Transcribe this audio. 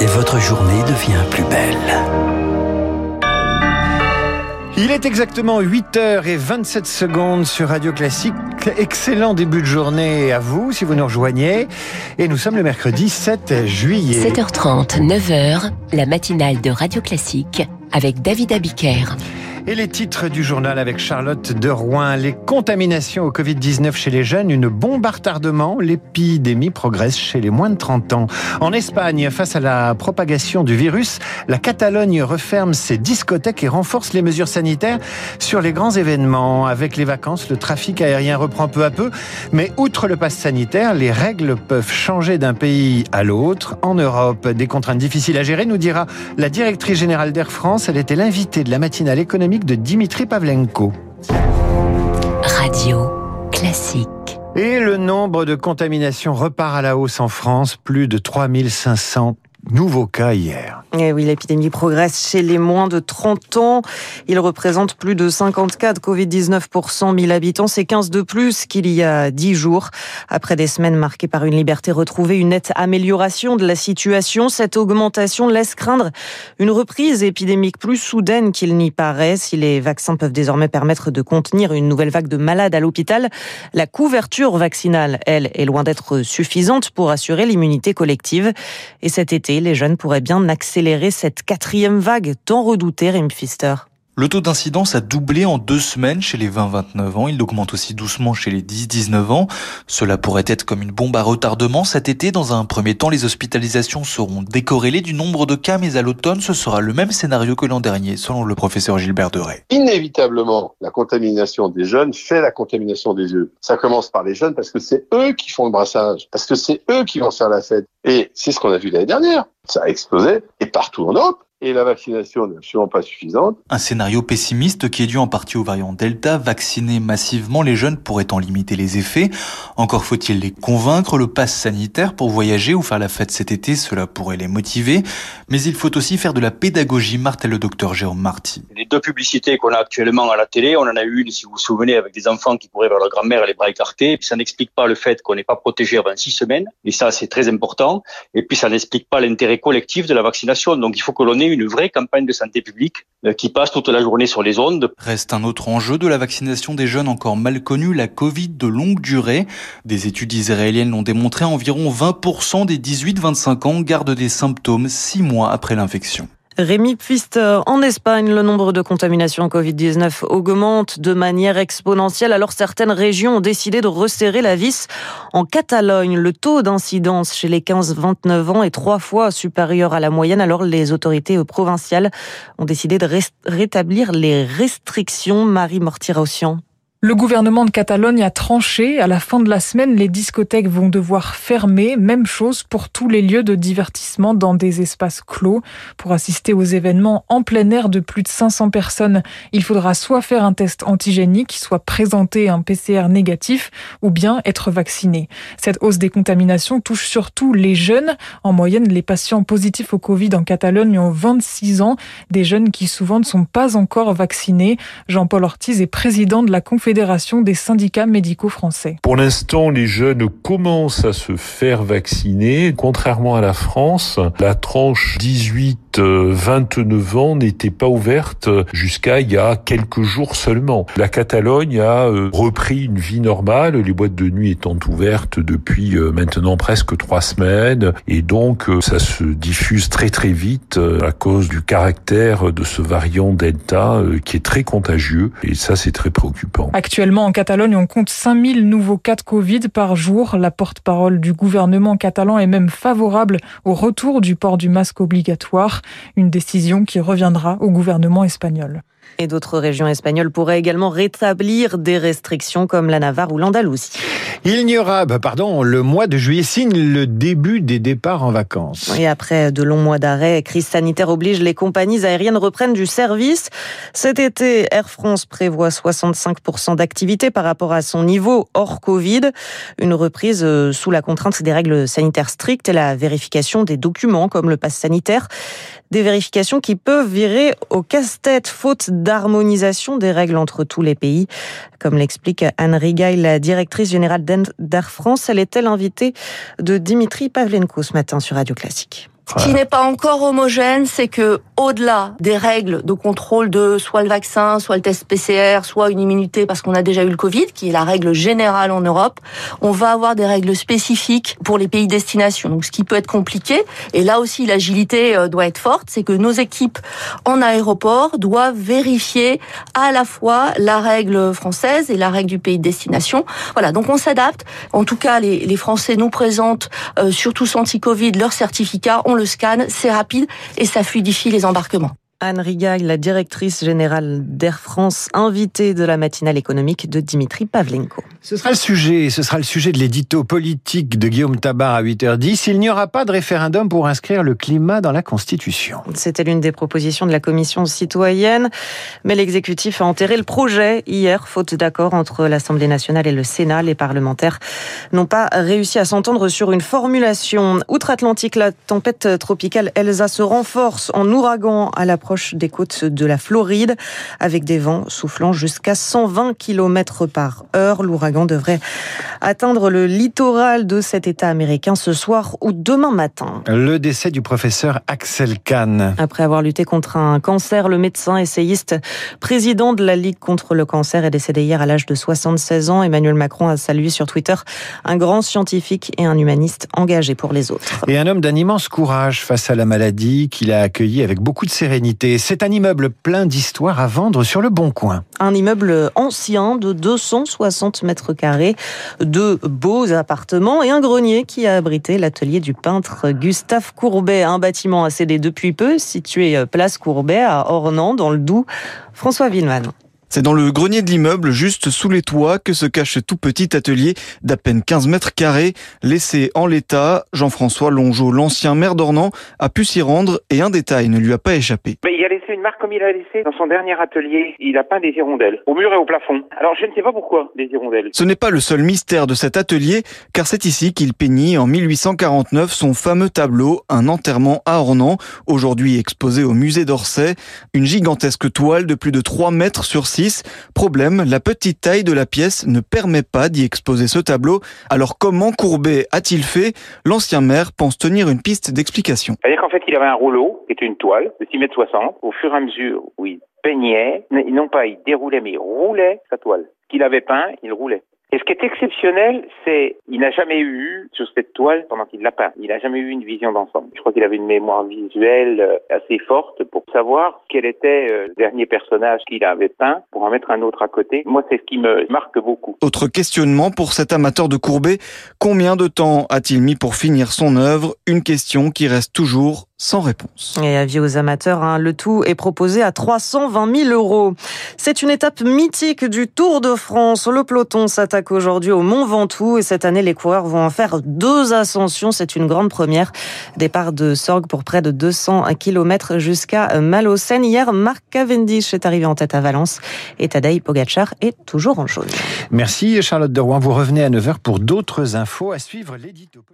Et votre journée devient plus belle. Il est exactement 8h27 secondes sur Radio Classique. Excellent début de journée à vous si vous nous rejoignez. Et nous sommes le mercredi 7 juillet. 7h30, 9h, la matinale de Radio Classique avec David Abiker. Et les titres du journal avec Charlotte de Rouen. Les contaminations au Covid-19 chez les jeunes, une bombe à retardement. L'épidémie progresse chez les moins de 30 ans. En Espagne, face à la propagation du virus, la Catalogne referme ses discothèques et renforce les mesures sanitaires sur les grands événements. Avec les vacances, le trafic aérien reprend peu à peu. Mais outre le pass sanitaire, les règles peuvent changer d'un pays à l'autre. En Europe, des contraintes difficiles à gérer, nous dira la directrice générale d'Air France. Elle était l'invitée de la matinale économique de Dimitri Pavlenko. Radio classique. Et le nombre de contaminations repart à la hausse en France, plus de 3500 nouveaux cas hier. Et eh oui, l'épidémie progresse chez les moins de 30 ans. Il représente plus de 50 cas de Covid-19 pour 100 000 habitants. C'est 15 de plus qu'il y a 10 jours. Après des semaines marquées par une liberté retrouvée, une nette amélioration de la situation, cette augmentation laisse craindre une reprise épidémique plus soudaine qu'il n'y paraît. Si les vaccins peuvent désormais permettre de contenir une nouvelle vague de malades à l'hôpital, la couverture vaccinale, elle, est loin d'être suffisante pour assurer l'immunité collective. Et cet été, les jeunes pourraient bien accélérer cette quatrième vague tant redoutée, Rim Pfister. Le taux d'incidence a doublé en deux semaines chez les 20-29 ans. Il augmente aussi doucement chez les 10-19 ans. Cela pourrait être comme une bombe à retardement cet été. Dans un premier temps, les hospitalisations seront décorrélées du nombre de cas, mais à l'automne, ce sera le même scénario que l'an dernier, selon le professeur Gilbert Deray. Inévitablement, la contamination des jeunes fait la contamination des vieux. Ça commence par les jeunes parce que c'est eux qui font le brassage, parce que c'est eux qui vont faire la fête. Et c'est ce qu'on a vu l'année dernière. Ça a explosé, et partout en Europe et la vaccination n'est absolument pas suffisante. Un scénario pessimiste qui est dû en partie au variant Delta. Vacciner massivement les jeunes pourrait en limiter les effets. Encore faut-il les convaincre. Le pass sanitaire pour voyager ou faire la fête cet été, cela pourrait les motiver. Mais il faut aussi faire de la pédagogie, martèle le docteur Jérôme Marty. Les deux publicités qu'on a actuellement à la télé, on en a eu une, si vous vous souvenez, avec des enfants qui pourraient vers leur grand-mère les bras écartés. puis ça n'explique pas le fait qu'on n'est pas protégé avant six semaines. Et ça, c'est très important. Et puis ça n'explique pas l'intérêt collectif de la vaccination. Donc il faut que l'on ait une vraie campagne de santé publique euh, qui passe toute la journée sur les ondes. Reste un autre enjeu de la vaccination des jeunes encore mal connu, la Covid de longue durée. Des études israéliennes l'ont démontré, environ 20% des 18-25 ans gardent des symptômes six mois après l'infection. Rémi Pfister, en Espagne, le nombre de contaminations Covid-19 augmente de manière exponentielle alors certaines régions ont décidé de resserrer la vis. En Catalogne, le taux d'incidence chez les 15-29 ans est trois fois supérieur à la moyenne alors les autorités provinciales ont décidé de rétablir les restrictions. Marie Mortirossian. Le gouvernement de Catalogne a tranché. À la fin de la semaine, les discothèques vont devoir fermer. Même chose pour tous les lieux de divertissement dans des espaces clos. Pour assister aux événements en plein air de plus de 500 personnes, il faudra soit faire un test antigénique, soit présenter un PCR négatif, ou bien être vacciné. Cette hausse des contaminations touche surtout les jeunes. En moyenne, les patients positifs au Covid en Catalogne ont 26 ans. Des jeunes qui souvent ne sont pas encore vaccinés. Jean-Paul Ortiz est président de la Confédération Fédération des syndicats médicaux français. Pour l'instant, les jeunes commencent à se faire vacciner. Contrairement à la France, la tranche 18-29 ans n'était pas ouverte jusqu'à il y a quelques jours seulement. La Catalogne a euh, repris une vie normale, les boîtes de nuit étant ouvertes depuis euh, maintenant presque trois semaines, et donc euh, ça se diffuse très très vite à cause du caractère de ce variant Delta qui est très contagieux, et ça c'est très préoccupant. Actuellement, en Catalogne, on compte 5000 nouveaux cas de Covid par jour. La porte-parole du gouvernement catalan est même favorable au retour du port du masque obligatoire, une décision qui reviendra au gouvernement espagnol. Et d'autres régions espagnoles pourraient également rétablir des restrictions comme la Navarre ou l'Andalousie. Il n'y aura, bah pardon, le mois de juillet signe le début des départs en vacances. Et après de longs mois d'arrêt, crise sanitaire oblige, les compagnies aériennes reprennent du service. Cet été, Air France prévoit 65% d'activité par rapport à son niveau hors Covid. Une reprise euh, sous la contrainte des règles sanitaires strictes et la vérification des documents comme le pass sanitaire. Des vérifications qui peuvent virer au casse-tête faute d'harmonisation des règles entre tous les pays. Comme l'explique Anne Rigail, la directrice générale d'Air France, elle était l'invitée de Dimitri Pavlenko ce matin sur Radio Classique? Ce qui n'est pas encore homogène, c'est que au-delà des règles de contrôle de soit le vaccin, soit le test PCR, soit une immunité parce qu'on a déjà eu le Covid, qui est la règle générale en Europe, on va avoir des règles spécifiques pour les pays destination. Donc ce qui peut être compliqué, et là aussi l'agilité euh, doit être forte, c'est que nos équipes en aéroport doivent vérifier à la fois la règle française et la règle du pays de destination. Voilà, donc on s'adapte. En tout cas, les, Français nous présentent, euh, surtout anti-Covid, leur certificat. On le scanne, c'est rapide et ça fluidifie les embarquements. Anne Rigaille, la directrice générale d'Air France, invitée de la matinale économique de Dimitri Pavlenko. Ce sera le sujet, ce sera le sujet de l'édito politique de Guillaume Tabar à 8h10. Il n'y aura pas de référendum pour inscrire le climat dans la Constitution. C'était l'une des propositions de la Commission citoyenne, mais l'exécutif a enterré le projet hier, faute d'accord entre l'Assemblée nationale et le Sénat. Les parlementaires n'ont pas réussi à s'entendre sur une formulation. Outre-Atlantique, la tempête tropicale Elsa se renforce en ouragan à la des côtes de la Floride, avec des vents soufflant jusqu'à 120 km par heure. L'ouragan devrait atteindre le littoral de cet État américain ce soir ou demain matin. Le décès du professeur Axel Kahn. Après avoir lutté contre un cancer, le médecin essayiste président de la Ligue contre le cancer est décédé hier à l'âge de 76 ans. Emmanuel Macron a salué sur Twitter un grand scientifique et un humaniste engagé pour les autres. Et un homme d'un immense courage face à la maladie qu'il a accueilli avec beaucoup de sérénité c'est un immeuble plein d'histoires à vendre sur le Bon Coin. Un immeuble ancien de 260 mètres carrés, de beaux appartements et un grenier qui a abrité l'atelier du peintre Gustave Courbet. Un bâtiment a cédé depuis peu, situé place Courbet à Ornans, dans le Doubs. François Villeman. C'est dans le grenier de l'immeuble, juste sous les toits, que se cache ce tout petit atelier d'à peine 15 mètres carrés. Laissé en l'état, Jean-François Longeau, l'ancien maire d'Ornans, a pu s'y rendre et un détail ne lui a pas échappé. Mais il a laissé une marque comme il a laissé dans son dernier atelier. Il a peint des hirondelles, au mur et au plafond. Alors je ne sais pas pourquoi des hirondelles. Ce n'est pas le seul mystère de cet atelier, car c'est ici qu'il peignit en 1849 son fameux tableau Un enterrement à Ornans, aujourd'hui exposé au musée d'Orsay. Une gigantesque toile de plus de 3 mètres sur 6 Problème, la petite taille de la pièce ne permet pas d'y exposer ce tableau. Alors comment Courbet a-t-il fait? L'ancien maire pense tenir une piste d'explication. C'est-à-dire qu'en fait, il avait un rouleau, qui était une toile de 6 mètres 60. Au fur et à mesure où il peignait, non pas il déroulait, mais il roulait sa toile. Qu'il avait peint, il roulait. Et ce qui est exceptionnel, c'est il n'a jamais eu sur cette toile pendant qu'il l'a peint, il n'a jamais eu une vision d'ensemble. Je crois qu'il avait une mémoire visuelle euh, assez forte pour savoir quel était euh, le dernier personnage qu'il avait peint pour en mettre un autre à côté. Moi, c'est ce qui me marque beaucoup. Autre questionnement pour cet amateur de Courbet, combien de temps a-t-il mis pour finir son œuvre? Une question qui reste toujours sans réponse. Et avis aux amateurs, hein, le tout est proposé à 320 000 euros. C'est une étape mythique du Tour de France. Le peloton s'attaque aujourd'hui au Mont Ventoux et cette année, les coureurs vont en faire deux ascensions. C'est une grande première. Départ de Sorgue pour près de 200 km jusqu'à Malocène. Hier, Marc Cavendish est arrivé en tête à Valence et Tadej Pogacar est toujours en jaune. Merci Charlotte de Rouen. Vous revenez à 9h pour d'autres infos à suivre l'édito.